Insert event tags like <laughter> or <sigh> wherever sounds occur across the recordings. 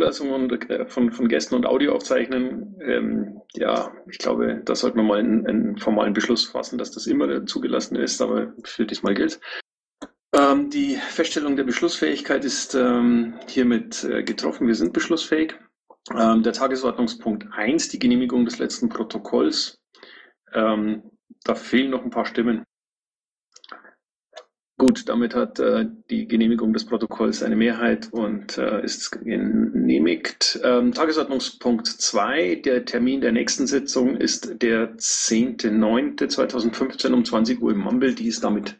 Zulassung äh, von, von Gästen und Audio aufzeichnen, ähm, ja, ich glaube, da sollten wir mal einen, einen, formalen Beschluss fassen, dass das immer zugelassen ist, aber für diesmal gilt. Ähm, die Feststellung der Beschlussfähigkeit ist ähm, hiermit äh, getroffen. Wir sind beschlussfähig. Ähm, der Tagesordnungspunkt 1, die Genehmigung des letzten Protokolls. Ähm, da fehlen noch ein paar Stimmen. Gut, damit hat äh, die Genehmigung des Protokolls eine Mehrheit und äh, ist genehmigt. Ähm, Tagesordnungspunkt 2, der Termin der nächsten Sitzung ist der 10.09.2015 um 20 Uhr im Mumble. Die ist damit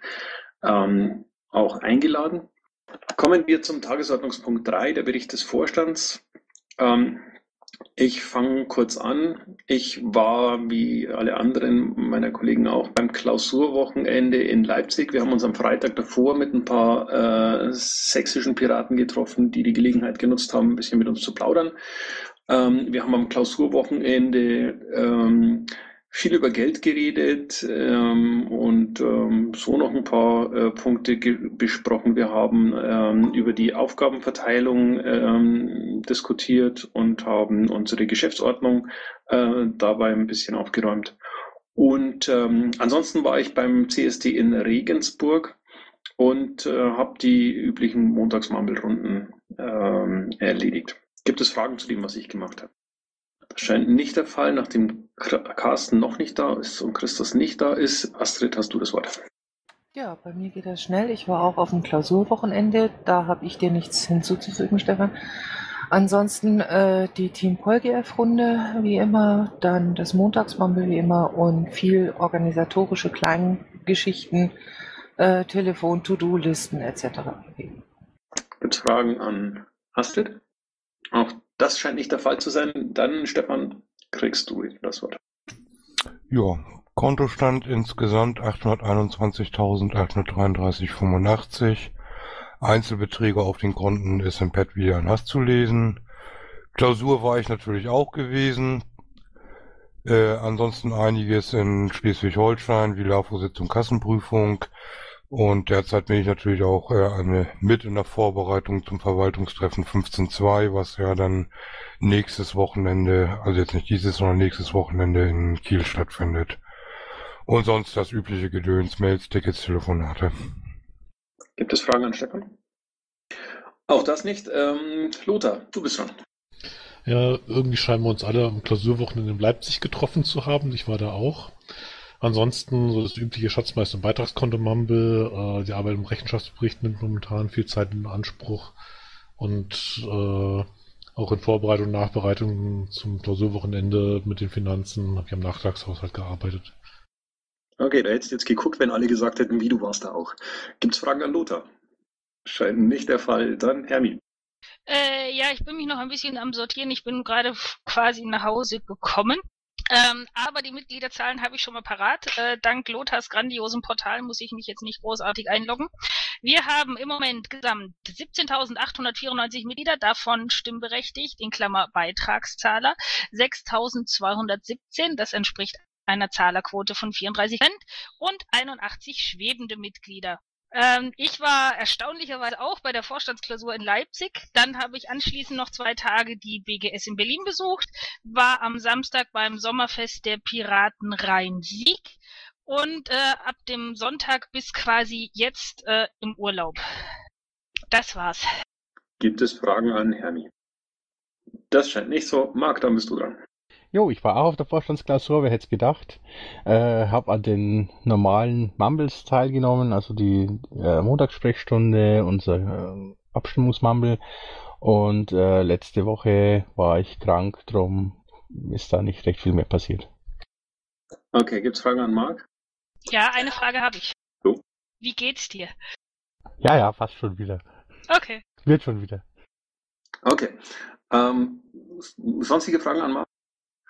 ähm, auch eingeladen. Kommen wir zum Tagesordnungspunkt 3, der Bericht des Vorstands. Ähm, ich fange kurz an. Ich war wie alle anderen meiner Kollegen auch beim Klausurwochenende in Leipzig. Wir haben uns am Freitag davor mit ein paar äh, sächsischen Piraten getroffen, die die Gelegenheit genutzt haben, ein bisschen mit uns zu plaudern. Ähm, wir haben am Klausurwochenende ähm, viel über Geld geredet ähm, und ähm, so noch ein paar äh, Punkte besprochen. Wir haben ähm, über die Aufgabenverteilung ähm, diskutiert und haben unsere Geschäftsordnung äh, dabei ein bisschen aufgeräumt. Und ähm, ansonsten war ich beim CSD in Regensburg und äh, habe die üblichen Montagsmarmelrunden ähm, erledigt. Gibt es Fragen zu dem, was ich gemacht habe? Scheint nicht der Fall, nachdem Carsten noch nicht da ist und Christus nicht da ist. Astrid, hast du das Wort. Ja, bei mir geht das schnell. Ich war auch auf dem Klausurwochenende. Da habe ich dir nichts hinzuzufügen, Stefan. Ansonsten äh, die Team PolGF-Runde wie immer, dann das Montagsmumble wie immer und viel organisatorische Kleingeschichten, äh, Telefon, To-Do-Listen etc. Gibt es Fragen an Astrid? Auch das scheint nicht der Fall zu sein. Dann, Stefan, kriegst du das Wort. Ja, Kontostand insgesamt 821.833,85. Einzelbeträge auf den Konten ist im Pad wieder in Hass zu lesen. Klausur war ich natürlich auch gewesen. Äh, ansonsten einiges in Schleswig-Holstein, wie LAFO-Sitzung, Kassenprüfung. Und derzeit bin ich natürlich auch äh, eine, mit in der Vorbereitung zum Verwaltungstreffen 15.2, was ja dann nächstes Wochenende, also jetzt nicht dieses, sondern nächstes Wochenende in Kiel stattfindet. Und sonst das übliche Gedöns, Mails, Tickets, Telefonate. Gibt es Fragen an Stefan? Auch das nicht. Ähm, Lothar, du bist dran. Ja, irgendwie scheinen wir uns alle am Klausurwochenende in Leipzig getroffen zu haben. Ich war da auch. Ansonsten so das übliche Schatzmeister- und Beitragskonto Mumble, äh, die Arbeit im Rechenschaftsbericht nimmt momentan viel Zeit in Anspruch und äh, auch in Vorbereitung und Nachbereitung zum Klausurwochenende mit den Finanzen habe ich am Nachtragshaushalt gearbeitet. Okay, da hättest du jetzt geguckt, wenn alle gesagt hätten, wie du warst da auch. Gibt es Fragen an Lothar? Scheint nicht der Fall. Dann Hermi. Äh, ja, ich bin mich noch ein bisschen am Sortieren. Ich bin gerade quasi nach Hause gekommen. Ähm, aber die Mitgliederzahlen habe ich schon mal parat. Äh, dank Lothars grandiosem Portal muss ich mich jetzt nicht großartig einloggen. Wir haben im Moment gesamt 17.894 Mitglieder, davon stimmberechtigt, in Klammer Beitragszahler, 6.217, das entspricht einer Zahlerquote von 34 und 81 schwebende Mitglieder. Ähm, ich war erstaunlicherweise auch bei der Vorstandsklausur in Leipzig. Dann habe ich anschließend noch zwei Tage die BGS in Berlin besucht, war am Samstag beim Sommerfest der Piraten Rhein-Sieg und äh, ab dem Sonntag bis quasi jetzt äh, im Urlaub. Das war's. Gibt es Fragen an Hermi? Das scheint nicht so. Marc, dann bist du dran. Jo, ich war auch auf der Vorstandsklausur, wer hätte es gedacht. Äh, habe an den normalen Mumbles teilgenommen, also die äh, Montagssprechstunde, unser äh, Abstimmungsmumble. Und äh, letzte Woche war ich krank, drum ist da nicht recht viel mehr passiert. Okay, gibt's Fragen an Marc? Ja, eine Frage habe ich. So? Wie geht's dir? Ja, ja, fast schon wieder. Okay. Wird schon wieder. Okay. Ähm, sonstige Fragen an Marc?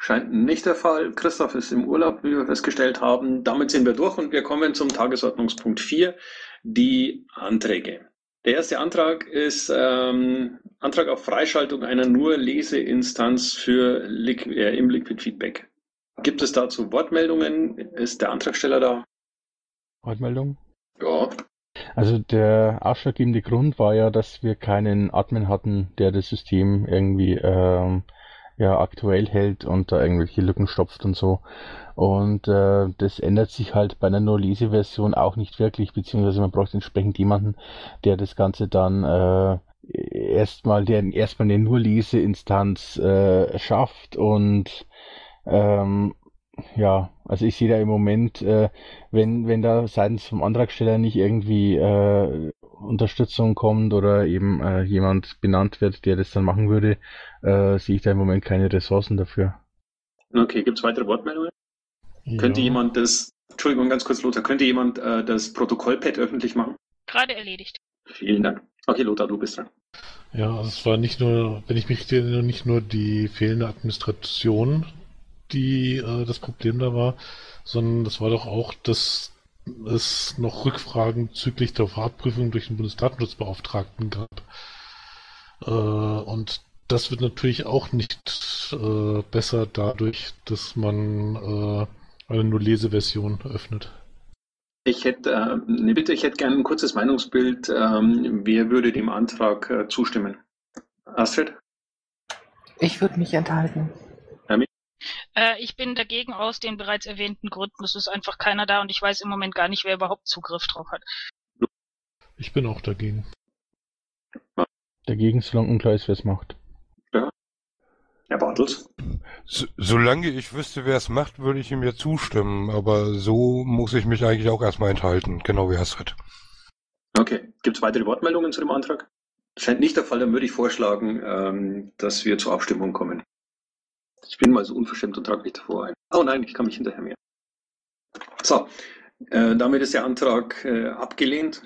Scheint nicht der Fall. Christoph ist im Urlaub, wie wir festgestellt haben. Damit sind wir durch und wir kommen zum Tagesordnungspunkt 4, die Anträge. Der erste Antrag ist ähm, Antrag auf Freischaltung einer nur Leseinstanz für Liqu äh, im Liquid Feedback. Gibt es dazu Wortmeldungen? Ist der Antragsteller da? Wortmeldung? Ja. Also der ausschlaggebende Grund war ja, dass wir keinen Admin hatten, der das System irgendwie ähm, ja, aktuell hält und da irgendwelche Lücken stopft und so. Und äh, das ändert sich halt bei einer No-Lese-Version auch nicht wirklich, beziehungsweise man braucht entsprechend jemanden, der das Ganze dann äh, erstmal, der erstmal eine Nur-Lese-Instanz äh, schafft und ähm, ja, also ich sehe da im Moment, äh, wenn, wenn da seitens vom Antragsteller nicht irgendwie äh, Unterstützung kommt oder eben äh, jemand benannt wird, der das dann machen würde, äh, sehe ich da im Moment keine Ressourcen dafür. Okay, gibt es weitere Wortmeldungen? Ja. Könnte jemand das, Entschuldigung, ganz kurz, Lothar, könnte jemand äh, das Protokollpad öffentlich machen? Gerade erledigt. Vielen Dank. Okay, Lothar, du bist dran. Ja, also es war nicht nur, wenn ich mich richtig erinnere, nicht nur die fehlende Administration, die äh, das Problem da war, sondern das war doch auch, dass es noch Rückfragen bezüglich der Fahrtprüfung durch den Bundesdatenschutzbeauftragten gab. Äh, und das wird natürlich auch nicht äh, besser dadurch, dass man äh, eine nur Leseversion öffnet. Ich hätte, äh, ne bitte, ich hätte gerne ein kurzes Meinungsbild. Ähm, wer würde dem Antrag äh, zustimmen? Astrid? Ich würde mich enthalten. Äh, ich bin dagegen aus den bereits erwähnten Gründen. Es ist einfach keiner da und ich weiß im Moment gar nicht, wer überhaupt Zugriff drauf hat. Ich bin auch dagegen. Dagegen, solange unklar ist, wer es macht. Ja. Herr Bartels? So, solange ich wüsste, wer es macht, würde ich ihm ja zustimmen, aber so muss ich mich eigentlich auch erstmal enthalten, genau wie Astrid. Okay. Gibt es weitere Wortmeldungen zu dem Antrag? Scheint nicht der Fall, dann würde ich vorschlagen, ähm, dass wir zur Abstimmung kommen. Ich bin mal so unverschämt und trage mich davor ein. Oh nein, ich kann mich hinterher mehr. So, äh, damit ist der Antrag äh, abgelehnt.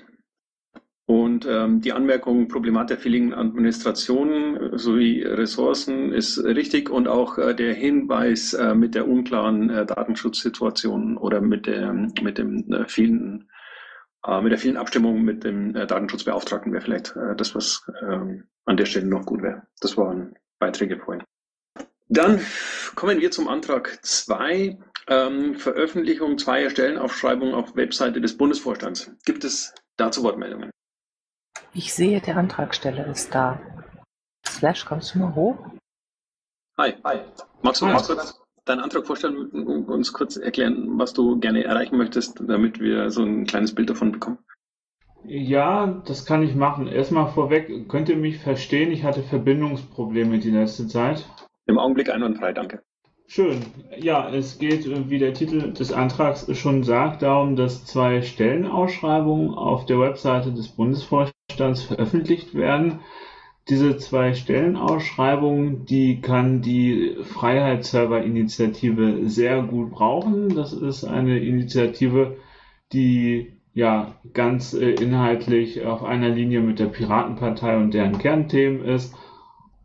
Und ähm, die Anmerkung Problematik der fehlenden Administration äh, sowie Ressourcen ist richtig und auch äh, der Hinweis äh, mit der unklaren äh, Datenschutzsituation oder mit der mit dem äh, vielen äh, mit der vielen Abstimmung mit dem äh, Datenschutzbeauftragten wäre vielleicht äh, das, was äh, an der Stelle noch gut wäre. Das waren Beiträge vorhin. Dann kommen wir zum Antrag 2, ähm, Veröffentlichung zweier Stellenaufschreibungen auf Webseite des Bundesvorstands. Gibt es dazu Wortmeldungen? Ich sehe, der Antragsteller ist da. Slash, kommst du mal hoch? Hi, hi. Magst du uns kurz deinen Antrag vorstellen und uns kurz erklären, was du gerne erreichen möchtest, damit wir so ein kleines Bild davon bekommen? Ja, das kann ich machen. Erstmal vorweg, könnt ihr mich verstehen? Ich hatte Verbindungsprobleme die letzte Zeit. Im Augenblick einwandfrei, danke. Schön. Ja, es geht, äh, wie der Titel des Antrags schon sagt, darum, dass zwei Stellenausschreibungen auf der Webseite des Bundesvorstands veröffentlicht werden. Diese zwei Stellenausschreibungen, die kann die Freiheitsserver-Initiative sehr gut brauchen. Das ist eine Initiative, die ja ganz äh, inhaltlich auf einer Linie mit der Piratenpartei und deren Kernthemen ist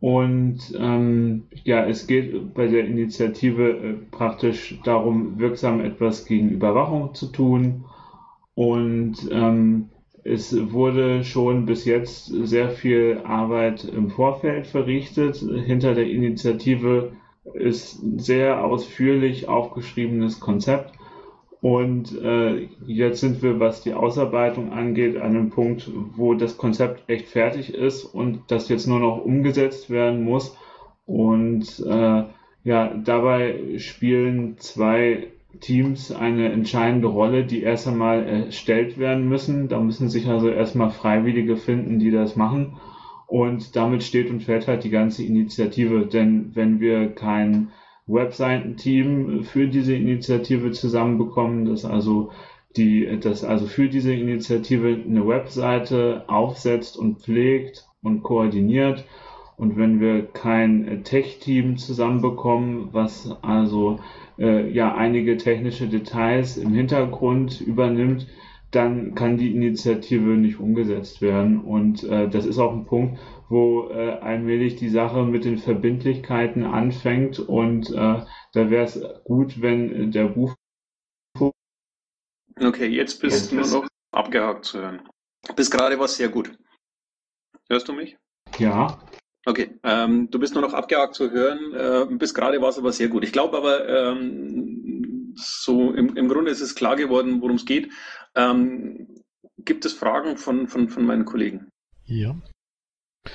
und ähm, ja, es geht bei der Initiative äh, praktisch darum, wirksam etwas gegen Überwachung zu tun. Und ähm, es wurde schon bis jetzt sehr viel Arbeit im Vorfeld verrichtet. Hinter der Initiative ist ein sehr ausführlich aufgeschriebenes Konzept. Und äh, jetzt sind wir, was die Ausarbeitung angeht, an einem Punkt, wo das Konzept echt fertig ist und das jetzt nur noch umgesetzt werden muss. Und äh, ja, dabei spielen zwei Teams eine entscheidende Rolle, die erst einmal erstellt werden müssen. Da müssen sich also erstmal Freiwillige finden, die das machen. Und damit steht und fällt halt die ganze Initiative. Denn wenn wir kein Webseitenteam für diese Initiative zusammenbekommen, das also die, das also für diese Initiative eine Webseite aufsetzt und pflegt und koordiniert. Und wenn wir kein Tech-Team zusammenbekommen, was also äh, ja einige technische Details im Hintergrund übernimmt, dann kann die Initiative nicht umgesetzt werden. Und äh, das ist auch ein Punkt, wo äh, allmählich die Sache mit den Verbindlichkeiten anfängt. Und äh, da wäre es gut, wenn der Buch. Okay, jetzt bist jetzt du noch abgehakt zu hören. Bis gerade war es sehr gut. Hörst du mich? Ja. Okay, ähm, du bist nur noch abgehakt zu hören. Äh, bis gerade war es aber sehr gut. Ich glaube aber, ähm, so im, im Grunde ist es klar geworden, worum es geht. Ähm, gibt es Fragen von, von, von meinen Kollegen? Ja.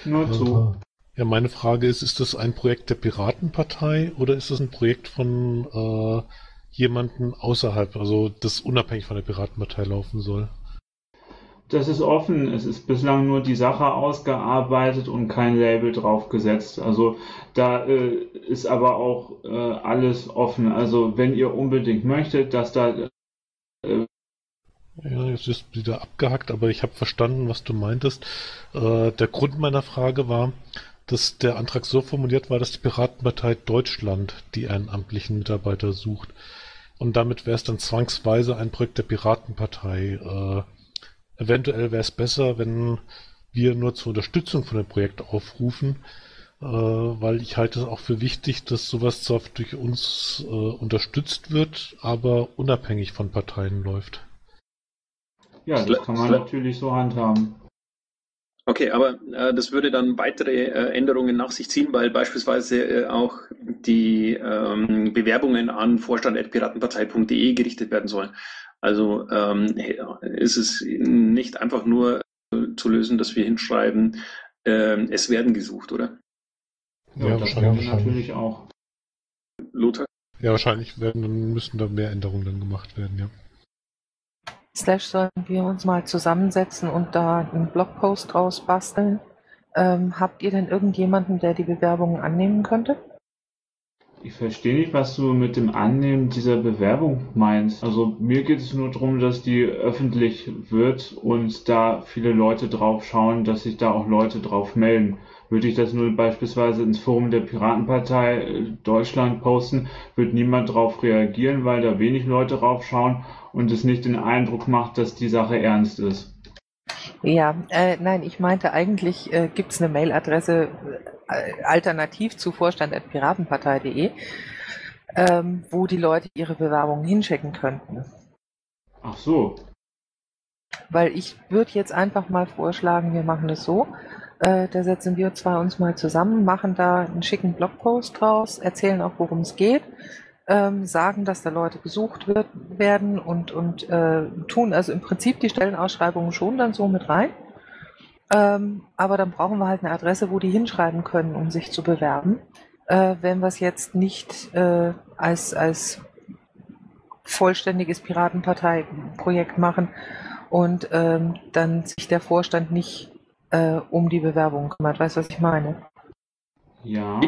Nur zu. Ja, meine Frage ist, ist das ein Projekt der Piratenpartei oder ist das ein Projekt von äh, jemandem außerhalb, also das unabhängig von der Piratenpartei laufen soll? Das ist offen. Es ist bislang nur die Sache ausgearbeitet und kein Label draufgesetzt. Also da äh, ist aber auch äh, alles offen. Also wenn ihr unbedingt möchtet, dass da äh, Ja, jetzt ist wieder abgehackt, aber ich habe verstanden, was du meintest. Äh, der Grund meiner Frage war, dass der Antrag so formuliert war, dass die Piratenpartei Deutschland die ehrenamtlichen Mitarbeiter sucht. Und damit wäre es dann zwangsweise ein Projekt der Piratenpartei. Äh, eventuell wäre es besser, wenn wir nur zur Unterstützung von dem Projekt aufrufen, äh, weil ich halte es auch für wichtig, dass sowas zwar durch uns äh, unterstützt wird, aber unabhängig von Parteien läuft. Ja, das kann man natürlich so handhaben. Okay, aber äh, das würde dann weitere äh, Änderungen nach sich ziehen, weil beispielsweise äh, auch die ähm, Bewerbungen an vorstand.piratenpartei.de gerichtet werden sollen. Also ähm, ist es nicht einfach nur äh, zu lösen, dass wir hinschreiben, ähm, es werden gesucht, oder? Ja, Ja, das wahrscheinlich. natürlich auch. Lothar? Ja, wahrscheinlich werden, dann müssen da mehr Änderungen dann gemacht werden, ja. Slash sollten wir uns mal zusammensetzen und da einen Blogpost draus basteln. Ähm, habt ihr denn irgendjemanden, der die Bewerbungen annehmen könnte? Ich verstehe nicht, was du mit dem Annehmen dieser Bewerbung meinst. Also mir geht es nur darum, dass die öffentlich wird und da viele Leute drauf schauen, dass sich da auch Leute drauf melden. Würde ich das nur beispielsweise ins Forum der Piratenpartei äh, Deutschland posten, wird niemand drauf reagieren, weil da wenig Leute drauf schauen und es nicht den Eindruck macht, dass die Sache ernst ist. Ja, äh, nein, ich meinte eigentlich äh, gibt es eine Mailadresse äh, alternativ zu vorstand.piratenpartei.de, ähm, wo die Leute ihre Bewerbungen hinschicken könnten. Ach so. Weil ich würde jetzt einfach mal vorschlagen, wir machen es so. Äh, da setzen wir zwei uns mal zusammen, machen da einen schicken Blogpost draus, erzählen auch, worum es geht, ähm, sagen, dass da Leute gesucht wird, werden und, und äh, tun also im Prinzip die Stellenausschreibungen schon dann so mit rein. Ähm, aber dann brauchen wir halt eine Adresse, wo die hinschreiben können, um sich zu bewerben. Äh, wenn wir es jetzt nicht äh, als, als vollständiges Piratenpartei-Projekt machen und ähm, dann sich der Vorstand nicht äh, um die Bewerbung kümmert. Weißt du, was ich meine? Ja,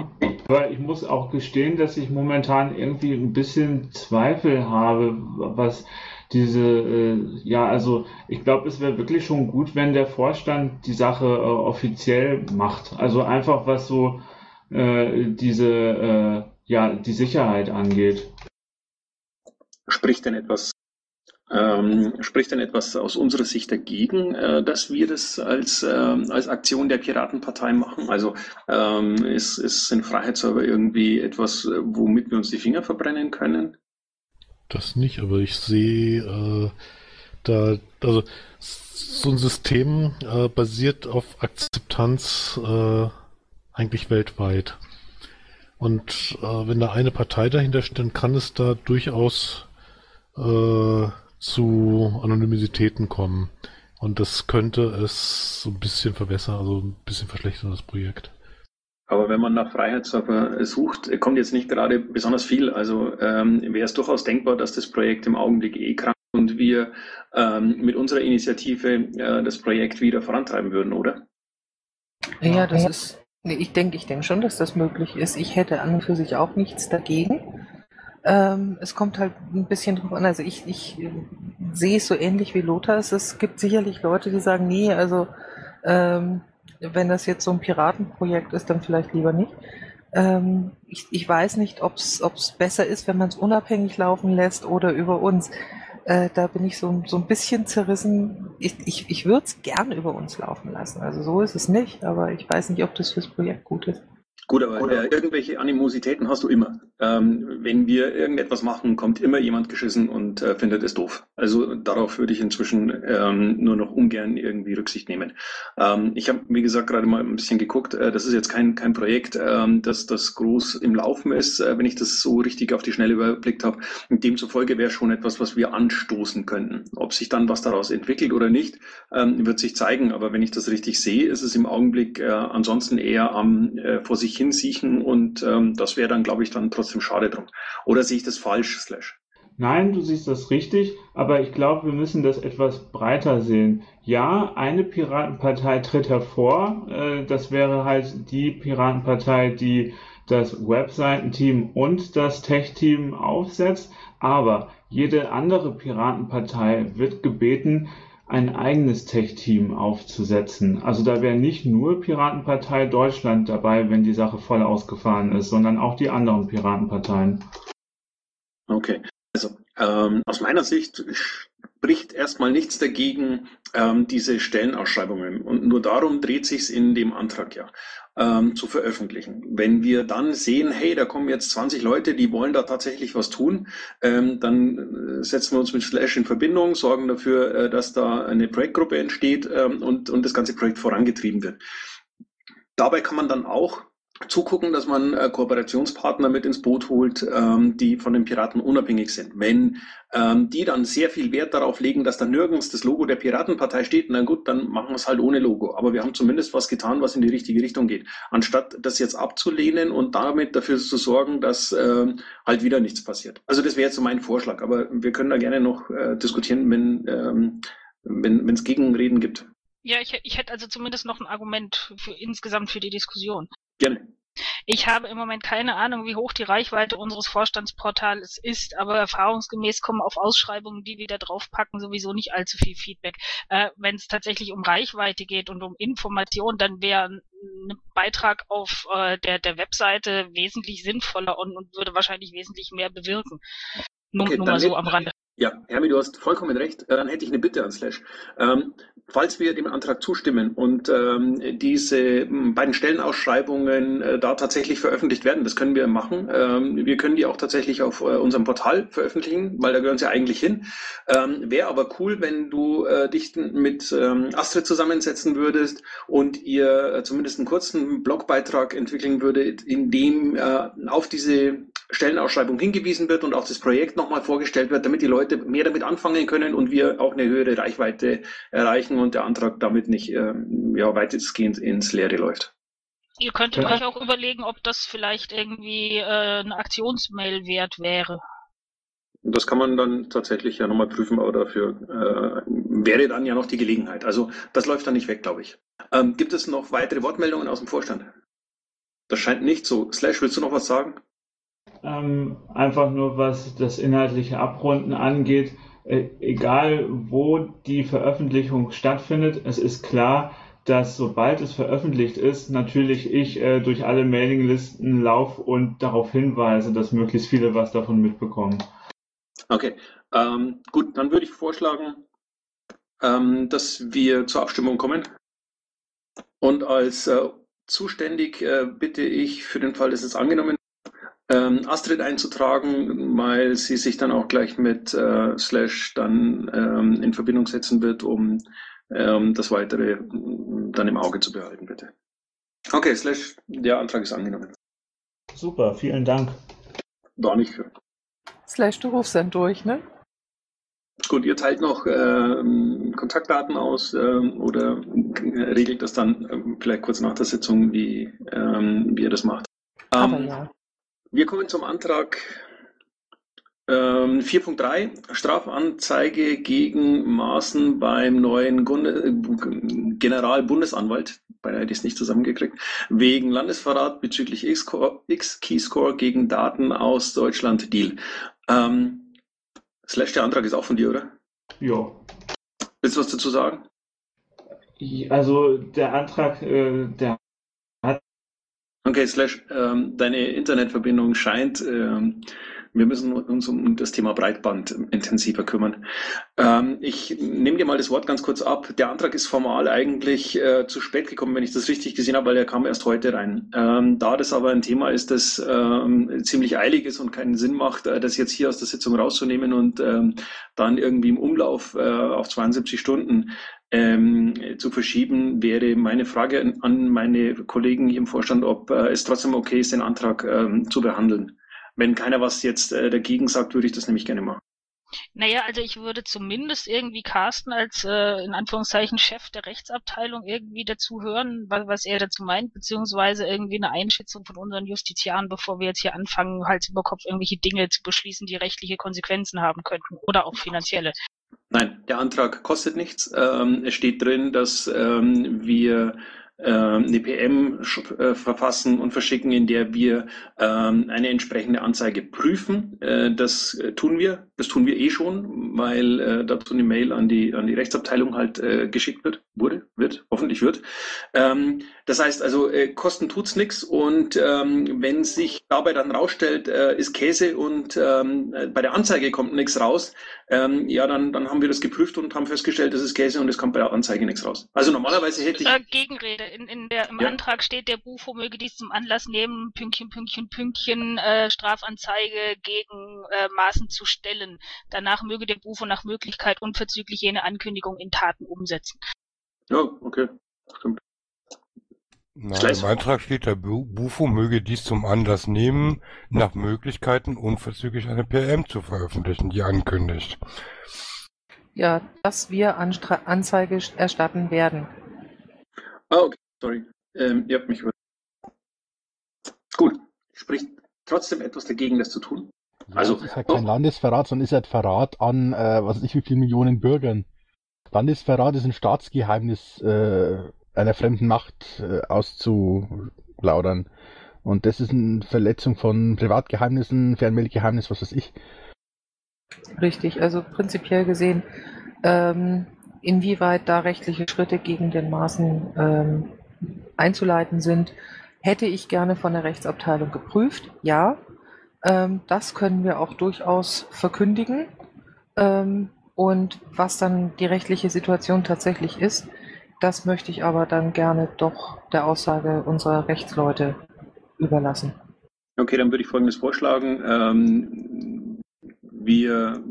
aber ich muss auch gestehen, dass ich momentan irgendwie ein bisschen Zweifel habe, was diese, äh, ja, also ich glaube, es wäre wirklich schon gut, wenn der Vorstand die Sache äh, offiziell macht. Also einfach was so äh, diese, äh, ja, die Sicherheit angeht. Spricht denn etwas, ähm, spricht denn etwas aus unserer Sicht dagegen, äh, dass wir das als, ähm, als Aktion der Piratenpartei machen? Also ähm, ist, ist ein Freiheitsserver irgendwie etwas, äh, womit wir uns die Finger verbrennen können? Das nicht, aber ich sehe äh, da, also so ein System äh, basiert auf Akzeptanz äh, eigentlich weltweit. Und äh, wenn da eine Partei dahinter steht, dann kann es da durchaus äh, zu Anonymitäten kommen. Und das könnte es so ein bisschen verbessern, also ein bisschen verschlechtern, das Projekt. Aber wenn man nach Freiheitsserver sucht, kommt jetzt nicht gerade besonders viel. Also ähm, wäre es durchaus denkbar, dass das Projekt im Augenblick eh krank und wir ähm, mit unserer Initiative äh, das Projekt wieder vorantreiben würden, oder? Ja, das ist. Nee, ich denke, ich denke schon, dass das möglich ist. Ich hätte an und für sich auch nichts dagegen. Ähm, es kommt halt ein bisschen drauf an. Also ich, ich äh, sehe es so ähnlich wie Lothar. Es, gibt sicherlich Leute, die sagen, nee, also ähm, wenn das jetzt so ein Piratenprojekt ist, dann vielleicht lieber nicht. Ähm, ich, ich weiß nicht, ob es besser ist, wenn man es unabhängig laufen lässt oder über uns. Äh, da bin ich so, so ein bisschen zerrissen. Ich, ich, ich würde es gern über uns laufen lassen. Also so ist es nicht, aber ich weiß nicht, ob das fürs Projekt gut ist. Gut, aber äh, irgendwelche Animositäten hast du immer. Ähm, wenn wir irgendetwas machen, kommt immer jemand geschissen und äh, findet es doof. Also darauf würde ich inzwischen ähm, nur noch ungern irgendwie Rücksicht nehmen. Ähm, ich habe, wie gesagt, gerade mal ein bisschen geguckt. Äh, das ist jetzt kein, kein Projekt, ähm, das, das groß im Laufen ist, äh, wenn ich das so richtig auf die Schnelle überblickt habe. Demzufolge wäre schon etwas, was wir anstoßen könnten. Ob sich dann was daraus entwickelt oder nicht, ähm, wird sich zeigen. Aber wenn ich das richtig sehe, ist es im Augenblick äh, ansonsten eher am äh, vor sich hin siechen und ähm, das wäre dann, glaube ich, dann trotzdem trotzdem schade drum. Oder sehe ich das falsch, Slash? Nein, du siehst das richtig, aber ich glaube, wir müssen das etwas breiter sehen. Ja, eine Piratenpartei tritt hervor. Äh, das wäre halt die Piratenpartei, die das Webseitenteam und das Tech-Team aufsetzt. Aber jede andere Piratenpartei wird gebeten, ein eigenes Tech-Team aufzusetzen. Also da wäre nicht nur Piratenpartei Deutschland dabei, wenn die Sache voll ausgefahren ist, sondern auch die anderen Piratenparteien. Okay, also ähm, aus meiner Sicht spricht erstmal nichts dagegen, ähm, diese Stellenausschreibungen. Und nur darum dreht sich in dem Antrag ja ähm, zu veröffentlichen. Wenn wir dann sehen, hey, da kommen jetzt 20 Leute, die wollen da tatsächlich was tun, ähm, dann äh, setzen wir uns mit Slash in Verbindung, sorgen dafür, äh, dass da eine Projektgruppe entsteht ähm, und, und das ganze Projekt vorangetrieben wird. Dabei kann man dann auch zugucken, dass man äh, Kooperationspartner mit ins Boot holt, ähm, die von den Piraten unabhängig sind. Wenn ähm, die dann sehr viel Wert darauf legen, dass da nirgends das Logo der Piratenpartei steht, na gut, dann machen wir es halt ohne Logo. Aber wir haben zumindest was getan, was in die richtige Richtung geht. Anstatt das jetzt abzulehnen und damit dafür zu sorgen, dass ähm, halt wieder nichts passiert. Also das wäre jetzt so mein Vorschlag. Aber wir können da gerne noch äh, diskutieren, wenn ähm, wenn es Gegenreden gibt. Ja, ich, ich hätte also zumindest noch ein Argument für, insgesamt für die Diskussion. Gerne. Ich habe im Moment keine Ahnung, wie hoch die Reichweite unseres Vorstandsportals ist, aber erfahrungsgemäß kommen auf Ausschreibungen, die wir da draufpacken, sowieso nicht allzu viel Feedback. Äh, Wenn es tatsächlich um Reichweite geht und um Information, dann wäre ein Beitrag auf äh, der, der Webseite wesentlich sinnvoller und, und würde wahrscheinlich wesentlich mehr bewirken. Nur, Okay, nur mal so am Rande. Ja, Hermi, du hast vollkommen recht. Äh, Dann hätte ich eine Bitte an Slash. Ähm, falls wir dem Antrag zustimmen und ähm, diese m, beiden Stellenausschreibungen äh, da tatsächlich veröffentlicht werden, das können wir machen. Ähm, wir können die auch tatsächlich auf äh, unserem Portal veröffentlichen, weil da gehören sie eigentlich hin. Ähm, Wäre aber cool, wenn du äh, dich mit ähm, Astrid zusammensetzen würdest und ihr äh, zumindest einen kurzen Blogbeitrag entwickeln würdet, in dem äh, auf diese Stellenausschreibung hingewiesen wird und auch das Projekt nochmal vorgestellt wird, damit die Leute mehr damit anfangen können und wir auch eine höhere Reichweite erreichen und der Antrag damit nicht ähm, ja, weitestgehend ins Leere läuft. Ihr könntet Ja. euch auch überlegen, ob das vielleicht irgendwie äh, eine Aktionsmail wert wäre. Das kann man dann tatsächlich ja nochmal prüfen, aber dafür äh, wäre dann ja noch die Gelegenheit. Also das läuft dann nicht weg, glaube ich. Ähm, gibt es noch weitere Wortmeldungen aus dem Vorstand? Das scheint nicht so. Slash, willst du noch was sagen? Ähm, einfach nur was das inhaltliche Abrunden angeht, äh, egal wo die Veröffentlichung stattfindet, es ist klar, dass sobald es veröffentlicht ist, natürlich ich äh, durch alle Mailinglisten laufe und darauf hinweise, dass möglichst viele was davon mitbekommen. Okay, ähm, gut, dann würde ich vorschlagen, ähm, dass wir zur Abstimmung kommen. Und als äh, zuständig äh, bitte ich für den Fall, dass es angenommen ähm, Astrid einzutragen, weil sie sich dann auch gleich mit äh, Slash dann ähm, in Verbindung setzen wird, um ähm, das Weitere mm, dann im Auge zu behalten, bitte. Okay, Slash, der Antrag ist angenommen. Super, vielen Dank. Da nicht für. Slash, du rufst dann durch, ne? Gut, ihr teilt noch ähm, Kontaktdaten aus ähm, oder regelt das dann ähm, vielleicht kurz nach der Sitzung, wie, ähm, wie ihr das macht. Aber Ähm, ja. Wir kommen zum Antrag ähm, 4.3, Strafanzeige gegen Maßen beim neuen Generalbundesanwalt, beinahe hätte ich es nicht zusammengekriegt, wegen Landesverrat bezüglich X-Keyscore gegen Daten aus Deutschland Deal. Ähm, Slash, der Antrag ist auch von dir, oder? Jo. Willst du was dazu sagen? Also der Antrag, äh, der Okay, Slash, ähm, deine Internetverbindung scheint ähm, Wir müssen uns um das Thema Breitband intensiver kümmern. Ähm, ich nehme dir mal das Wort ganz kurz ab. Der Antrag ist formal eigentlich äh, zu spät gekommen, wenn ich das richtig gesehen habe, weil er kam erst heute rein. Ähm, da das aber ein Thema ist, das ähm, ziemlich eilig ist und keinen Sinn macht, äh, das jetzt hier aus der Sitzung rauszunehmen und ähm, dann irgendwie im Umlauf äh, auf 72 Stunden ähm, zu verschieben, wäre meine Frage an meine Kollegen hier im Vorstand, ob äh, es trotzdem okay ist, den Antrag ähm, zu behandeln. Wenn keiner was jetzt äh, dagegen sagt, würde ich das nämlich gerne machen. Naja, also ich würde zumindest irgendwie Carsten als äh, in Anführungszeichen Chef der Rechtsabteilung irgendwie dazu hören, was, was er dazu meint, beziehungsweise irgendwie eine Einschätzung von unseren Justiziaren, bevor wir jetzt hier anfangen, Hals über Kopf irgendwelche Dinge zu beschließen, die rechtliche Konsequenzen haben könnten oder auch finanzielle. Nein, der Antrag kostet nichts. Ähm, es steht drin, dass ähm, wir eine PM äh, verfassen und verschicken, in der wir ähm, eine entsprechende Anzeige prüfen. Äh, das äh, tun wir. Das tun wir eh schon, weil dazu eine Mail an die, an die Rechtsabteilung halt geschickt wird, wurde, wird, hoffentlich wird. Ähm, das heißt also, Kosten tut's nichts und wenn sich dabei dann rausstellt, ist Käse und bei der Anzeige kommt nichts raus, ja, dann, dann haben wir das geprüft und haben festgestellt, das ist Käse und es kommt bei der Anzeige nichts raus. Also normalerweise hätte ich... Gegenrede in, in der, im ja. Antrag steht, der Bufo möge dies zum Anlass nehmen, Pünktchen, Pünktchen, Pünktchen, äh, Strafanzeige gegen äh, Maßen zu stellen. Danach möge der Bufo nach Möglichkeit unverzüglich jene Ankündigung in Taten umsetzen. Ja, okay, stimmt. Nein, im Antrag steht, der Bufo möge dies zum Anlass nehmen, nach Möglichkeiten unverzüglich eine PM zu veröffentlichen, die ankündigt. Ja, dass wir Anstra Anzeige erstatten werden. Ah, okay, sorry. Ähm, ihr habt mich über. Gut. Spricht trotzdem etwas dagegen, das zu tun? Ja, also, es ist ja kein Landesverrat, sondern ist halt Verrat an, äh, was weiß ich, wie viele Millionen Bürgern. Landesverrat ist ein Staatsgeheimnis äh, einer fremden Macht äh, auszuplaudern. Und das ist eine Verletzung von Privatgeheimnissen, Fernmeldegeheimnis, was weiß ich. Richtig, also prinzipiell gesehen ähm, Inwieweit da rechtliche Schritte gegen den Maßen ähm, einzuleiten sind, hätte ich gerne von der Rechtsabteilung geprüft. Ja, ähm, das können wir auch durchaus verkündigen. Ähm, und was dann die rechtliche Situation tatsächlich ist, das möchte ich aber dann gerne doch der Aussage unserer Rechtsleute überlassen. Okay, dann würde ich Folgendes vorschlagen. Ähm, wir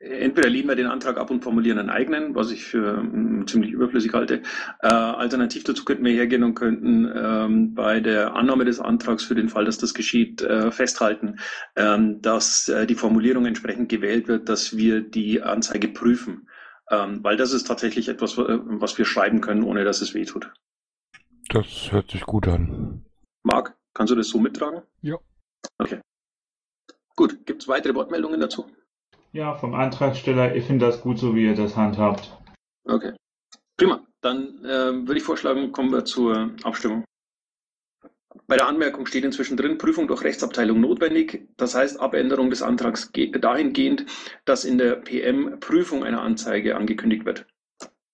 entweder lehnen wir den Antrag ab und formulieren einen eigenen, was ich für um, ziemlich überflüssig halte. Äh, alternativ dazu könnten wir hergehen und könnten ähm, bei der Annahme des Antrags für den Fall, dass das geschieht, äh, festhalten, ähm, dass äh, die Formulierung entsprechend gewählt wird, dass wir die Anzeige prüfen. Ähm, weil das ist tatsächlich etwas, was wir schreiben können, ohne dass es weh tut. Das hört sich gut an. Marc, kannst du das so mittragen? Ja. Okay. Gut, gibt es weitere Wortmeldungen dazu? Ja, vom Antragsteller, ich finde das gut, so wie ihr das handhabt. Okay. Prima. Dann äh, würde ich vorschlagen, kommen wir zur Abstimmung. Bei der Anmerkung steht inzwischen drin, Prüfung durch Rechtsabteilung notwendig. Das heißt, Abänderung des Antrags dahingehend, dass in der PM Prüfung einer Anzeige angekündigt wird.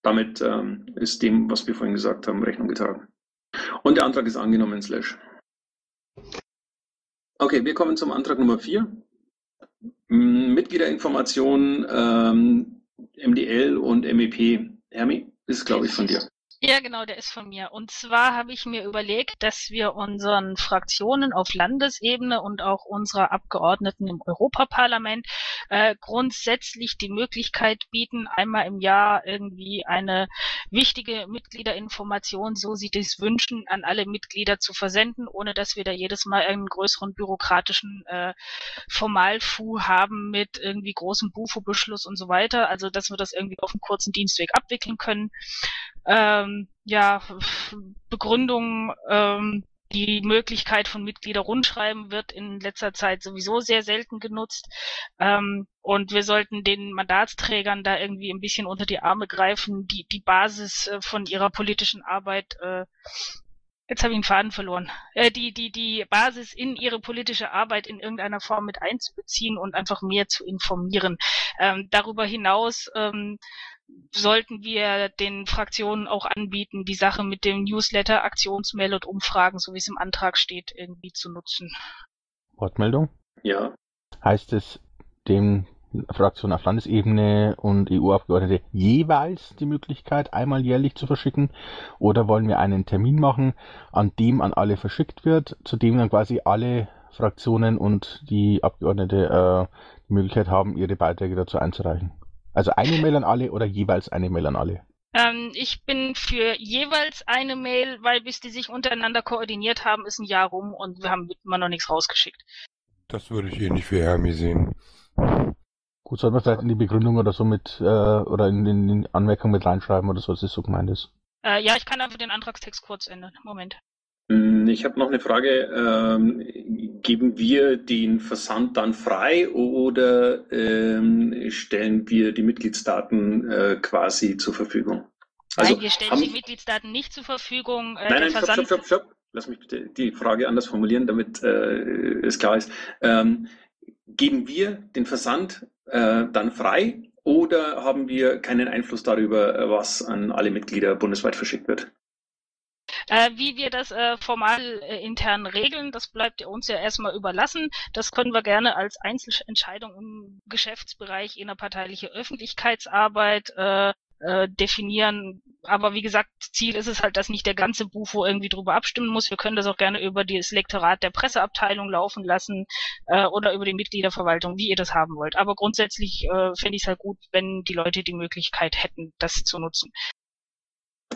Damit ähm, ist dem, was wir vorhin gesagt haben, Rechnung getragen. Und der Antrag ist angenommen, slash. Okay, wir kommen zum Antrag Nummer 4. Mitgliederinformationen, ähm, MDL und MEP. Hermi, ist, glaube ich, von dir. Ja, genau, der ist von mir. Und zwar habe ich mir überlegt, dass wir unseren Fraktionen auf Landesebene und auch unserer Abgeordneten im Europaparlament äh, grundsätzlich die Möglichkeit bieten, einmal im Jahr irgendwie eine wichtige Mitgliederinformation, so sie dies wünschen, an alle Mitglieder zu versenden, ohne dass wir da jedes Mal einen größeren bürokratischen äh, Formalfu haben mit irgendwie großem Bufo-Beschluss und so weiter. Also, dass wir das irgendwie auf einem kurzen Dienstweg abwickeln können ähm, ja, Begründung, ähm, die Möglichkeit von Mitgliederrundschreiben wird in letzter Zeit sowieso sehr selten genutzt. Ähm, und wir sollten den Mandatsträgern da irgendwie ein bisschen unter die Arme greifen, die, die Basis äh, von ihrer politischen Arbeit äh, Jetzt habe ich einen Faden verloren. Äh, die, die, die Basis in ihre politische Arbeit in irgendeiner Form mit einzubeziehen und einfach mehr zu informieren. Ähm, darüber hinaus ähm, sollten wir den Fraktionen auch anbieten, die Sache mit dem Newsletter, Aktionsmail und Umfragen, so wie es im Antrag steht, irgendwie zu nutzen. Wortmeldung? Ja. Heißt es dem Fraktion auf Landesebene und EU-Abgeordnete jeweils die Möglichkeit, einmal jährlich zu verschicken? Oder wollen wir einen Termin machen, an dem an alle verschickt wird, zu dem dann quasi alle Fraktionen und die Abgeordnete äh, die Möglichkeit haben, ihre Beiträge dazu einzureichen? Also eine Mail an alle oder jeweils eine Mail an alle? Ähm, ich bin für jeweils eine Mail, weil bis die sich untereinander koordiniert haben, ist ein Jahr rum und wir haben immer noch nichts rausgeschickt. Das würde ich ähnlich wie Hermi sehen. Gut, sollten wir vielleicht in die Begründung oder so mit, äh, oder in, in die Anmerkung mit reinschreiben oder so, dass es so gemeint ist. Äh, ja, ich kann einfach den Antragstext kurz ändern. Moment. Hm, Ich habe noch eine Frage. Ähm, geben wir den Versand dann frei oder ähm, stellen wir die Mitgliedsdaten äh, quasi zur Verfügung? Nein, wir stellen haben- die Mitgliedsdaten nicht zur Verfügung. Äh, Nein, nein, stopp, Versand stopp, stopp, stopp. Lass mich bitte die Frage anders formulieren, damit äh, es klar ist. Ähm, geben wir den Versand äh, dann frei oder haben wir keinen Einfluss darüber, äh, was an alle Mitglieder bundesweit verschickt wird? Äh, wie wir das äh, formal äh, intern regeln, das bleibt uns ja erstmal überlassen. Das können wir gerne als Einzelentscheidung im Geschäftsbereich innerparteiliche Öffentlichkeitsarbeit äh, äh, definieren. Aber wie gesagt, Ziel ist es halt, dass nicht der ganze Bufo irgendwie drüber abstimmen muss. Wir können das auch gerne über das Lektorat der Presseabteilung laufen lassen äh, oder über die Mitgliederverwaltung, wie ihr das haben wollt. Aber grundsätzlich äh, fände ich es halt gut, wenn die Leute die Möglichkeit hätten, das zu nutzen.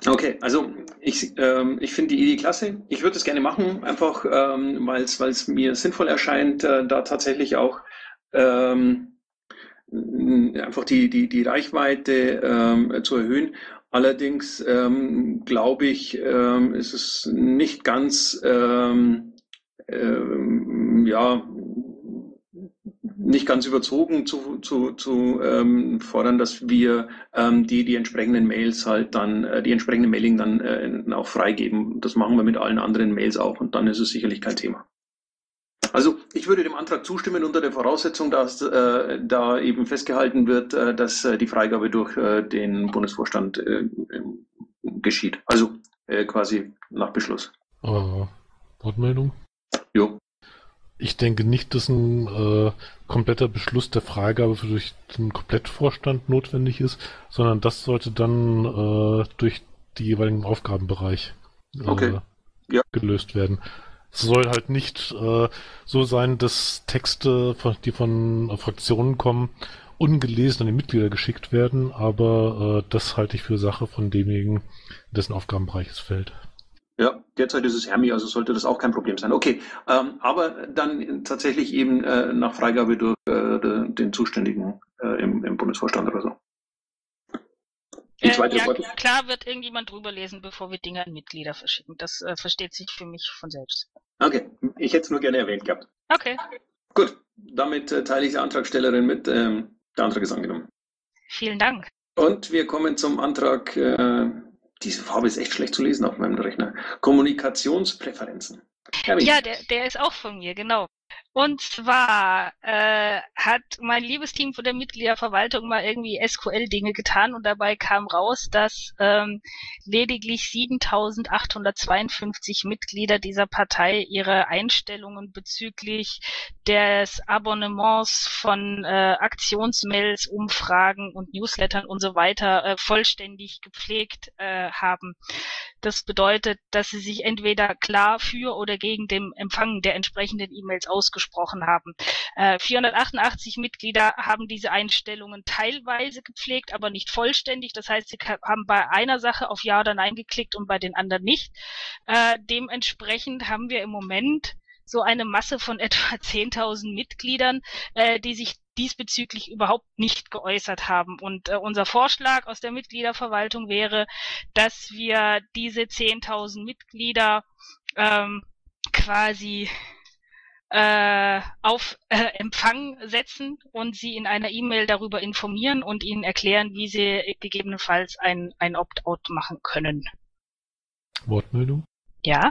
Okay, also ich, ähm, ich finde die Idee klasse. Ich würde es gerne machen, einfach ähm, weil es mir sinnvoll erscheint, äh, da tatsächlich auch ähm, einfach die, die, die Reichweite ähm, zu erhöhen. Allerdings ähm, glaube ich, ähm, ist es nicht ganz ähm, ähm, ja, nicht ganz überzogen zu, zu, zu ähm, fordern, dass wir ähm, die, die entsprechenden Mails halt dann, äh, die entsprechende Mailing dann äh, auch freigeben. Das machen wir mit allen anderen Mails auch und dann ist es sicherlich kein Thema. Also ich würde dem Antrag zustimmen unter der Voraussetzung, dass äh, da eben festgehalten wird, äh, dass äh, die Freigabe durch äh, den Bundesvorstand äh, geschieht. Also äh, quasi nach Beschluss. Wortmeldung? Jo. Ich denke nicht, dass ein äh, kompletter Beschluss der Freigabe für durch den Komplettvorstand notwendig ist, sondern das sollte dann äh, durch die jeweiligen Aufgabenbereich äh, Okay. Ja. gelöst werden. Es soll halt nicht äh, so sein, dass Texte, von- die von äh, Fraktionen kommen, ungelesen an die Mitglieder geschickt werden, aber äh, das halte ich für Sache von demjenigen, dessen Aufgabenbereich es fällt. Ja, derzeit ist es Hermi, also sollte das auch kein Problem sein. Okay, ähm, aber dann tatsächlich eben äh, nach Freigabe durch äh, de- den Zuständigen äh, im, im Bundesvorstand oder so. Die Äh, zweite ja, klar wird irgendjemand drüber lesen, bevor wir Dinge an Mitglieder verschicken. Das äh, versteht sich für mich von selbst. Okay, ich hätte es nur gerne erwähnt gehabt. Okay, Gut, damit äh, teile ich der Antragstellerin mit. Ähm, der Antrag ist angenommen. vielen Dank. Und wir kommen zum Antrag. Diese Farbe ist echt schlecht zu lesen auf meinem Rechner. Kommunikationspräferenzen. Ja, der, der ist auch von mir, genau. Und zwar äh, hat mein liebes Team von der Mitgliederverwaltung mal irgendwie SQL-Dinge getan und dabei kam raus, dass ähm, lediglich 7852 Mitglieder dieser Partei ihre Einstellungen bezüglich des Abonnements von äh, Aktionsmails, Umfragen und Newslettern und so weiter äh, vollständig gepflegt äh, haben. Das bedeutet, dass sie sich entweder klar für oder gegen den Empfang der entsprechenden E-Mails ausgesprochen haben. Äh, 488 Mitglieder haben diese Einstellungen teilweise gepflegt, aber nicht vollständig. Das heißt, sie haben bei einer Sache auf Ja oder Nein geklickt und bei den anderen nicht. Äh, dementsprechend haben wir im Moment so eine Masse von <laughs> etwa 10.000 Mitgliedern, äh, die sich diesbezüglich überhaupt nicht geäußert haben. Und äh, unser Vorschlag aus der Mitgliederverwaltung wäre, dass wir diese 10.000 Mitglieder ähm, quasi äh, auf äh, Empfang setzen und sie in einer E-Mail darüber informieren und ihnen erklären, wie sie gegebenenfalls ein, ein Opt-out machen können. Wortmeldung? Ja?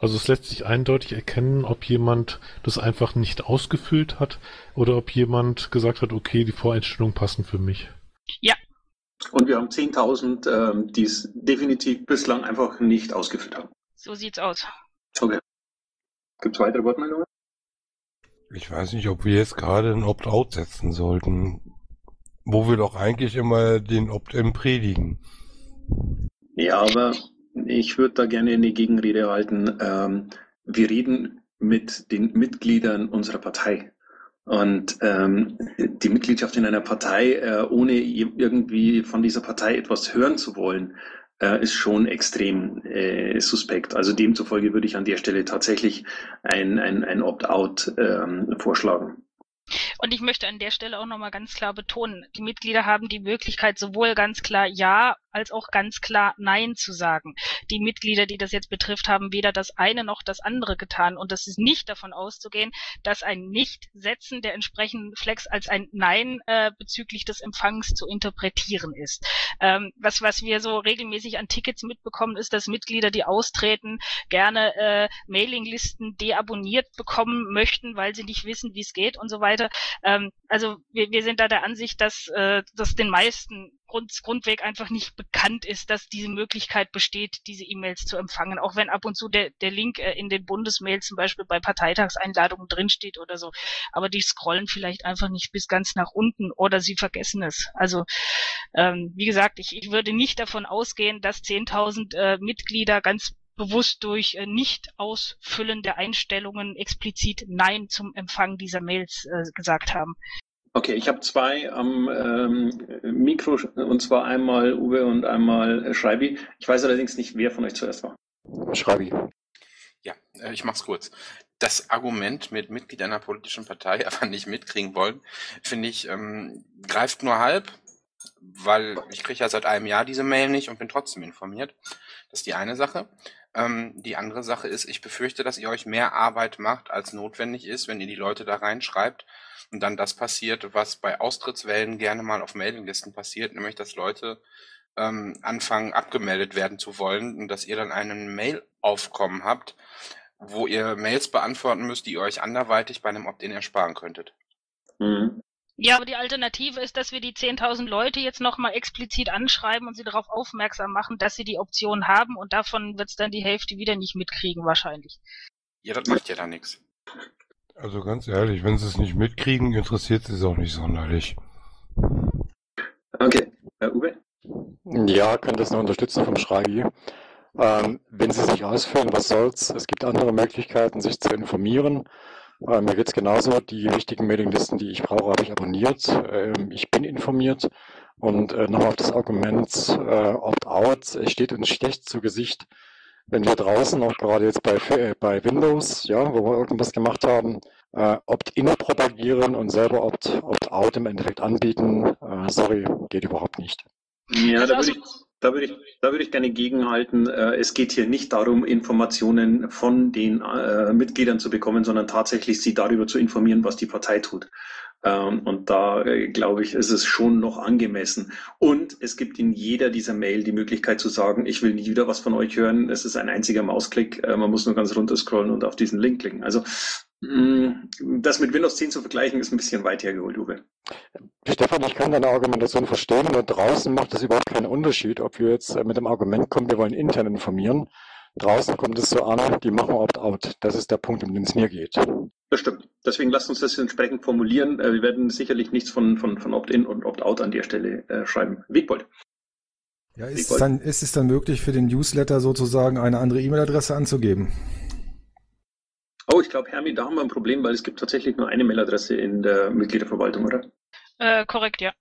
Also es lässt sich eindeutig erkennen, ob jemand das einfach nicht ausgefüllt hat oder ob jemand gesagt hat, okay, die Voreinstellungen passen für mich. Und wir haben 10.000, ähm, die es definitiv bislang einfach nicht ausgefüllt haben. So sieht's aus. Okay. Gibt es weitere Wortmeldungen? Ich weiß nicht, ob wir jetzt gerade ein Opt-out setzen sollten, wo wir doch eigentlich immer den Opt-in predigen. Ja, aber ich würde da gerne eine Gegenrede halten. Ähm, wir reden mit den Mitgliedern unserer Partei. Und ähm, die Mitgliedschaft in einer Partei, äh, ohne irgendwie von dieser Partei etwas hören zu wollen, äh, ist schon extrem äh, suspekt. Also demzufolge würde ich an der Stelle tatsächlich ein, ein, ein Opt-out ähm, vorschlagen. Und ich möchte an der Stelle auch nochmal ganz klar betonen, die Mitglieder haben die Möglichkeit, sowohl ganz klar Ja als auch ganz klar Nein zu sagen. Die Mitglieder, die das jetzt betrifft, haben weder das eine noch das andere getan. Und es ist nicht davon auszugehen, dass ein Nicht-Setzen der entsprechenden Flex als ein Nein äh, bezüglich des Empfangs zu interpretieren ist. Ähm, was, was wir so regelmäßig an Tickets mitbekommen, ist, dass Mitglieder, die austreten, gerne äh, Mailinglisten deabonniert bekommen möchten, weil sie nicht wissen, wie es geht und so weiter. Ähm, also wir, wir sind da der Ansicht, dass äh, das den meisten Grund, Grundweg einfach nicht bekannt ist, dass diese Möglichkeit besteht, diese E-Mails zu empfangen. Auch wenn ab und zu der, der Link äh, in den Bundesmails zum Beispiel bei Parteitagseinladungen drinsteht oder so. Aber die scrollen vielleicht einfach nicht bis ganz nach unten oder sie vergessen es. Also ähm, wie gesagt, ich, ich würde nicht davon ausgehen, dass 10.000 äh, Mitglieder ganz bewusst durch äh, Nicht-Ausfüllen der Einstellungen explizit Nein zum Empfang dieser Mails äh, gesagt haben. Okay, ich habe zwei am ähm, Mikro, und zwar einmal Uwe und einmal äh, Schreibi. Ich weiß allerdings nicht, wer von euch zuerst war. Schreibi. Ja, äh, ich mach's kurz. Das Argument mit Mitglied einer politischen Partei <laughs> aber nicht mitkriegen wollen, finde ich, ähm, greift nur halb, weil ich kriege ja seit einem Jahr diese Mail nicht und bin trotzdem informiert. Das ist die eine Sache. Ähm, die andere Sache ist, ich befürchte, dass ihr euch mehr Arbeit macht, als notwendig ist, wenn ihr die Leute da reinschreibt und dann das passiert, was bei Austrittswellen gerne mal auf Mailinglisten passiert, nämlich dass Leute ähm, anfangen abgemeldet werden zu wollen und dass ihr dann einen Mail-Aufkommen habt, wo ihr Mails beantworten müsst, die ihr euch anderweitig bei einem Opt-in ersparen könntet. Mhm. Ja, aber die Alternative ist, dass wir die 10.000 Leute jetzt nochmal explizit anschreiben und sie darauf aufmerksam machen, dass sie die Option haben und davon wird es dann die Hälfte wieder nicht mitkriegen wahrscheinlich. Ja, das macht ja dann nichts. Also ganz ehrlich, wenn sie es nicht mitkriegen, interessiert sie es auch nicht sonderlich. Okay, Herr Uwe? Ja, kann das nur unterstützen vom Schragi. Ähm, wenn sie sich ausfüllen, was soll's? Es gibt andere Möglichkeiten, sich zu informieren. Äh, mir geht's genauso. Die wichtigen Mailinglisten, die ich brauche, habe ich abonniert. Ähm, ich bin informiert. Und äh, nochmal auf das Argument äh, Opt-out. Es steht uns schlecht zu Gesicht, wenn wir draußen, auch gerade jetzt bei, äh, bei Windows, ja, wo wir irgendwas gemacht haben, äh, Opt-in propagieren und selber Opt-out Opt im Endeffekt anbieten, äh, sorry, geht überhaupt nicht. Ja, da würde ich, da würde ich, da würde ich gerne gegenhalten. Äh, es geht hier nicht darum, Informationen von den äh, Mitgliedern zu bekommen, sondern tatsächlich sie darüber zu informieren, was die Partei tut. Ähm, und da äh, glaube ich, ist es schon noch angemessen. Und es gibt in jeder dieser Mail die Möglichkeit zu sagen, ich will nie wieder was von euch hören. Es ist ein einziger Mausklick. Man muss nur ganz runter scrollen und auf diesen Link klicken. Also das mit Windows 10 zu vergleichen, ist ein bisschen weit hergeholt, Uwe. Stefan, ich kann deine Argumentation verstehen. Nur draußen macht es überhaupt keinen Unterschied, ob wir jetzt äh, mit dem Argument kommen, wir wollen intern informieren. Draußen kommt es so an, die machen Opt-out. Das ist der Punkt, um den es mir geht. Das stimmt. Deswegen lasst uns das entsprechend formulieren. Äh, wir werden sicherlich nichts von, von, von Opt-in und Opt-out an der Stelle äh, schreiben. Wegbold. Ja, ist es, dann, ist es dann möglich für den Newsletter sozusagen eine andere E-Mail-Adresse anzugeben? Oh, ich glaube, Hermi, da haben wir ein Problem, weil es gibt tatsächlich nur eine Mailadresse in der Mitgliederverwaltung, oder? Äh, korrekt, ja.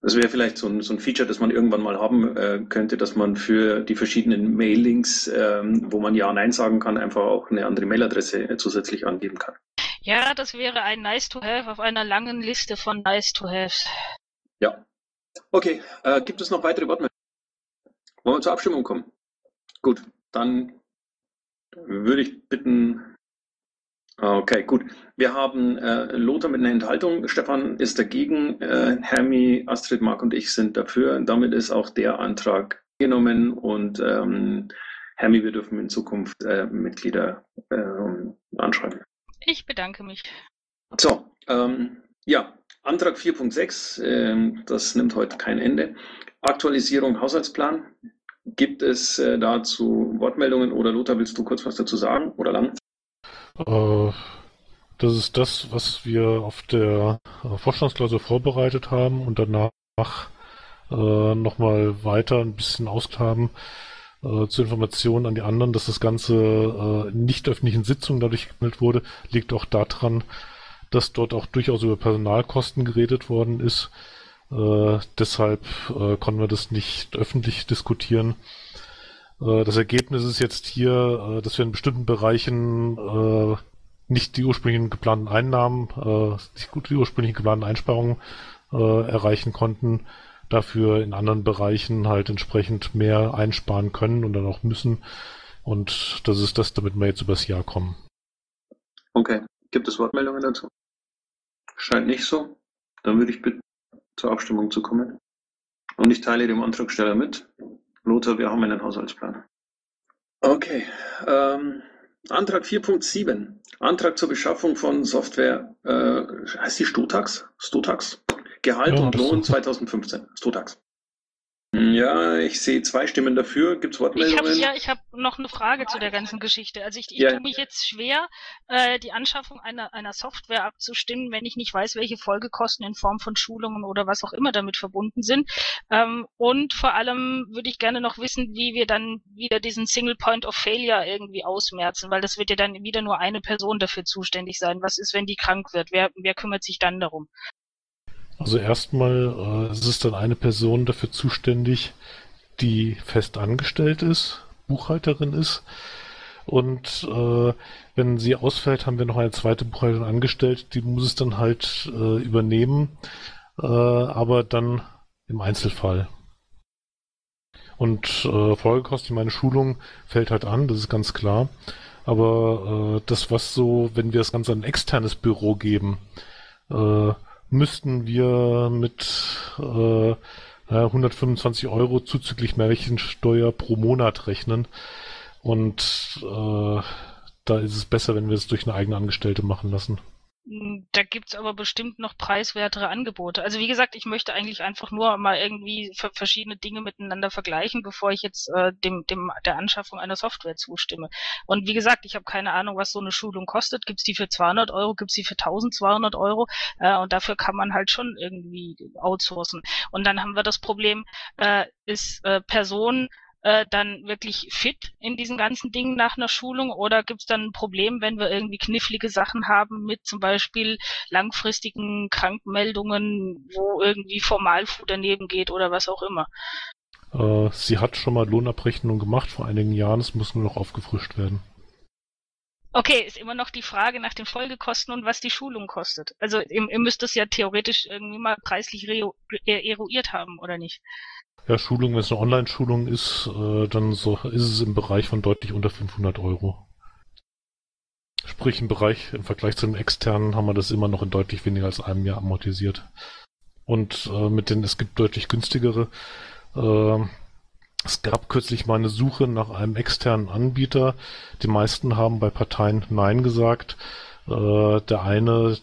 Das wäre vielleicht so ein, so ein Feature, das man irgendwann mal haben äh, könnte, dass man für die verschiedenen Mailings, ähm, wo man Ja, Nein sagen kann, einfach auch eine andere Mailadresse äh, zusätzlich angeben kann. Ja, das wäre ein Nice to Have auf einer langen Liste von Nice to Haves. Ja. Okay, äh, gibt es noch weitere Wortmeldungen? Wollen wir zur Abstimmung kommen? Gut, dann würde ich bitten, Okay, gut. Wir haben äh, Lothar mit einer Enthaltung. Stefan ist dagegen. Äh, Hermi, Astrid, Mark und ich sind dafür. Damit ist auch der Antrag genommen und ähm, Hermi, wir dürfen in Zukunft äh, Mitglieder äh, anschreiben. Ich bedanke mich. So, ähm, ja, Antrag 4.6, äh, das nimmt heute kein Ende. Aktualisierung Haushaltsplan. Gibt es äh, dazu Wortmeldungen oder Lothar, willst du kurz was dazu sagen oder lang? Äh, Das ist das, was wir auf der äh, Vorstandsklausur vorbereitet haben und danach äh, nochmal weiter ein bisschen ausgehaben äh, zur Information an die anderen, dass das Ganze äh, in nicht öffentlichen Sitzungen dadurch gemeldet wurde, liegt auch daran, dass dort auch durchaus über Personalkosten geredet worden ist. Äh, deshalb äh, konnten wir das nicht öffentlich diskutieren. Äh, das Ergebnis ist jetzt hier, äh, dass wir in bestimmten Bereichen äh, nicht die ursprünglichen geplanten Einnahmen, äh, die ursprünglichen geplanten Einsparungen erreichen konnten, dafür in anderen Bereichen halt entsprechend mehr einsparen können und dann auch müssen. Und das ist das, damit wir jetzt übers Jahr kommen. Okay. Gibt es Wortmeldungen dazu? Scheint nicht so. Dann würde ich bitten, zur Abstimmung zu kommen. Und ich teile dem Antragsteller mit. Lothar, wir haben einen Haushaltsplan. Okay. Ähm, Antrag 4.7. Antrag zur Beschaffung von Software, äh, heißt die Stotax? Stotax? Gehalt Ja, und Lohn ist- 2015. Stotax. Ja, ich sehe zwei Stimmen dafür. Gibt es Ich habe Wortmeldungen? ja, ich habe noch eine Frage zu der ganzen Geschichte. Also ich, ich Ja. tue mich jetzt schwer, äh, die Anschaffung einer, einer Software abzustimmen, wenn ich nicht weiß, welche Folgekosten in Form von Schulungen oder was auch immer damit verbunden sind. Ähm, und vor allem würde ich gerne noch wissen, wie wir dann wieder diesen Single Point of Failure irgendwie ausmerzen, weil das wird ja dann wieder nur eine Person dafür zuständig sein. Was ist, wenn die krank wird? Wer, wer kümmert sich dann darum? Also erstmal äh, es ist dann eine Person dafür zuständig, die fest angestellt ist, Buchhalterin ist. Und äh, wenn sie ausfällt, haben wir noch eine zweite Buchhalterin angestellt, die muss es dann halt äh, übernehmen, äh, aber dann im Einzelfall. Und äh, Folgekosten, meine Schulung fällt halt an, das ist ganz klar. Aber äh, das, was so, wenn wir das Ganze an ein externes Büro geben, äh, müssten wir mit äh, ja, 125 Euro zuzüglich Märchensteuer pro Monat rechnen. Und äh, da ist es besser, wenn wir es durch eine eigene Angestellte machen lassen. Hm, Da gibt's aber bestimmt noch preiswertere Angebote. Also wie gesagt, ich möchte eigentlich einfach nur mal irgendwie ver- verschiedene Dinge miteinander vergleichen, bevor ich jetzt äh, dem, dem der Anschaffung einer Software zustimme. Und wie gesagt, ich habe keine Ahnung, was so eine Schulung kostet. Gibt's die für 200 Euro? Gibt's die für 1200 Euro? Äh, und dafür kann man halt schon irgendwie outsourcen. Und dann haben wir das Problem, äh, ist äh, Person äh, dann wirklich fit in diesen ganzen Dingen nach einer Schulung oder gibt es dann ein Problem, wenn wir irgendwie knifflige Sachen haben mit zum Beispiel langfristigen Krankmeldungen, wo irgendwie Formalfu daneben geht oder was auch immer? Äh, sie hat schon mal Lohnabrechnung gemacht vor einigen Jahren, es muss nur noch aufgefrischt werden. Okay, ist immer noch die Frage nach den Folgekosten und was die Schulung kostet. Also ihr, ihr müsst das ja theoretisch irgendwie mal preislich eruiert haben, oder nicht? Ja, Schulung, wenn es eine Online-Schulung ist, äh, dann so ist es im Bereich von deutlich unter 500 Euro. Sprich, im Bereich, im Vergleich zu dem externen haben wir das immer noch in deutlich weniger als einem Jahr amortisiert. Und äh, mit den, es gibt deutlich günstigere. Äh, es gab kürzlich mal eine Suche nach einem externen Anbieter. Die meisten haben bei Parteien Nein gesagt. Äh, der eine,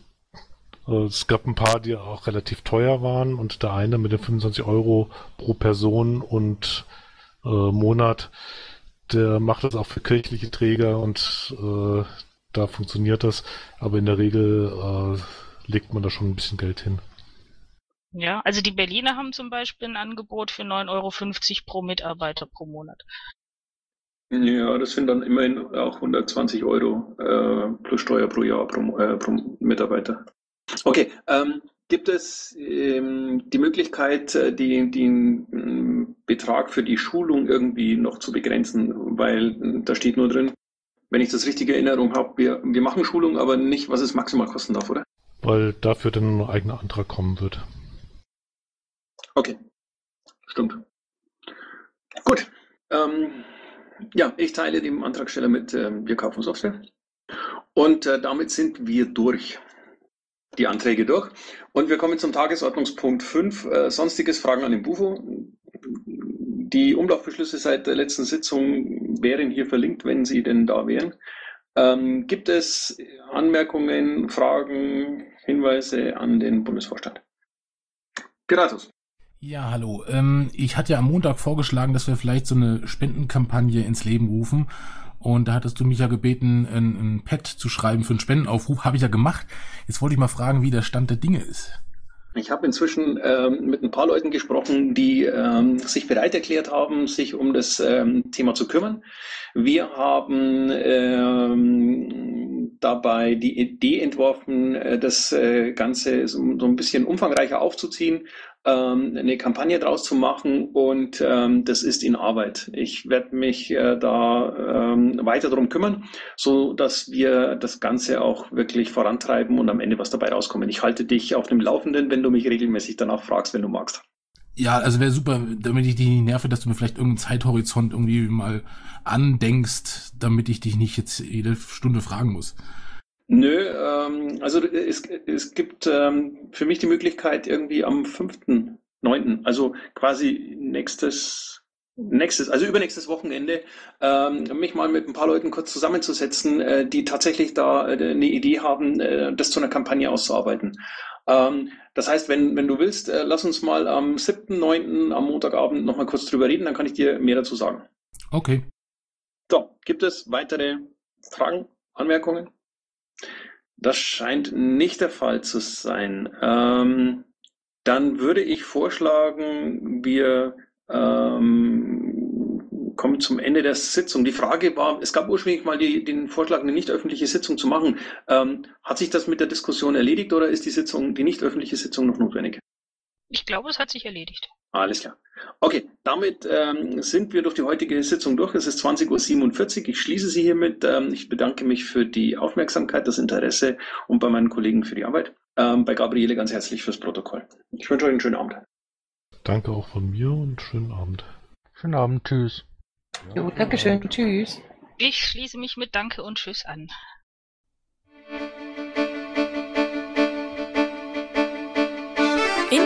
es gab ein paar, die auch relativ teuer waren und der eine mit den 25 Euro pro Person und äh, Monat, der macht das auch für kirchliche Träger und äh, da funktioniert das, aber in der Regel äh, legt man da schon ein bisschen Geld hin. Ja, also die Berliner haben zum Beispiel ein Angebot für 9,50 Euro pro Mitarbeiter pro Monat. Ja, das sind dann immerhin auch 120 Euro äh, plus Steuer pro Jahr pro, äh, pro Mitarbeiter. Okay, ähm, gibt es ähm, die Möglichkeit, äh, die, den ähm, Betrag für die Schulung irgendwie noch zu begrenzen? Weil äh, da steht nur drin, wenn ich das richtige Erinnerung habe, wir, wir machen Schulung, aber nicht, was es maximal kosten darf, oder? Weil dafür dann ein eigener Antrag kommen wird. Okay, stimmt. Gut. Ähm, ja, ich teile dem Antragsteller mit, ähm, wir kaufen Software. Und äh, damit sind wir durch. Die Anträge durch. Und wir kommen zum Tagesordnungspunkt 5. Äh, sonstiges Fragen an den Bufo. Die Umlaufbeschlüsse seit der letzten Sitzung wären hier verlinkt, wenn sie denn da wären. Ähm, gibt es Anmerkungen, Fragen, Hinweise an den Bundesvorstand? Geratus. Ja, hallo. Ähm, ich hatte ja am Montag vorgeschlagen, dass wir vielleicht so eine Spendenkampagne ins Leben rufen. Und da hattest du mich ja gebeten, ein, ein Pad zu schreiben für einen Spendenaufruf. Habe ich ja gemacht. Jetzt wollte ich mal fragen, wie der Stand der Dinge ist. Ich habe inzwischen ähm, mit ein paar Leuten gesprochen, die ähm, sich bereit erklärt haben, sich um das ähm, Thema zu kümmern. Wir haben ähm, dabei die Idee entworfen, äh, das äh, Ganze so, so, ein bisschen umfangreicher aufzuziehen, ähm, eine Kampagne draus zu machen und ähm, das ist in Arbeit. Ich werde mich äh, da ähm, weiter darum kümmern, so dass wir das Ganze auch wirklich vorantreiben und am Ende was dabei rauskommt. Ich halte dich auf dem Laufenden, wenn du mich regelmäßig danach fragst, wenn du magst. Ja, also wäre super, damit ich dich nicht nerve, dass du mir vielleicht irgendeinen Zeithorizont irgendwie mal andenkst, damit ich dich nicht jetzt jede Stunde fragen muss. Nö, ähm, also es, es gibt ähm, für mich die Möglichkeit irgendwie am 5.9., also quasi nächstes, nächstes, also übernächstes Wochenende, ähm, mich mal mit ein paar Leuten kurz zusammenzusetzen, äh, die tatsächlich da äh, eine Idee haben, äh, das zu einer Kampagne auszuarbeiten. Ähm, das heißt, wenn, wenn du willst, äh, lass uns mal am 7.9. am Montagabend nochmal kurz drüber reden, dann kann ich dir mehr dazu sagen. Okay. So, gibt es weitere Fragen, Anmerkungen? Das scheint nicht der Fall zu sein. Ähm, dann würde ich vorschlagen, wir ähm, kommen zum Ende der Sitzung. Die Frage war, es gab ursprünglich mal die, den Vorschlag, eine nicht öffentliche Sitzung zu machen. Ähm, hat sich das mit der Diskussion erledigt oder ist die Sitzung, die nicht öffentliche Sitzung noch notwendig? Ich glaube, es hat sich erledigt. Alles klar. Okay, damit ähm, sind wir durch die heutige Sitzung durch. Es ist 20.47 Uhr. Ich schließe sie hiermit. Ähm, ich bedanke mich für die Aufmerksamkeit, das Interesse und bei meinen Kollegen für die Arbeit. Ähm, bei Gabriele ganz herzlich fürs Protokoll. Ich wünsche euch einen schönen Abend. Danke auch von mir und schönen Abend. Schönen Abend, tschüss. Ja, jo, Dankeschön, tschüss. Ich schließe mich mit Danke und Tschüss an.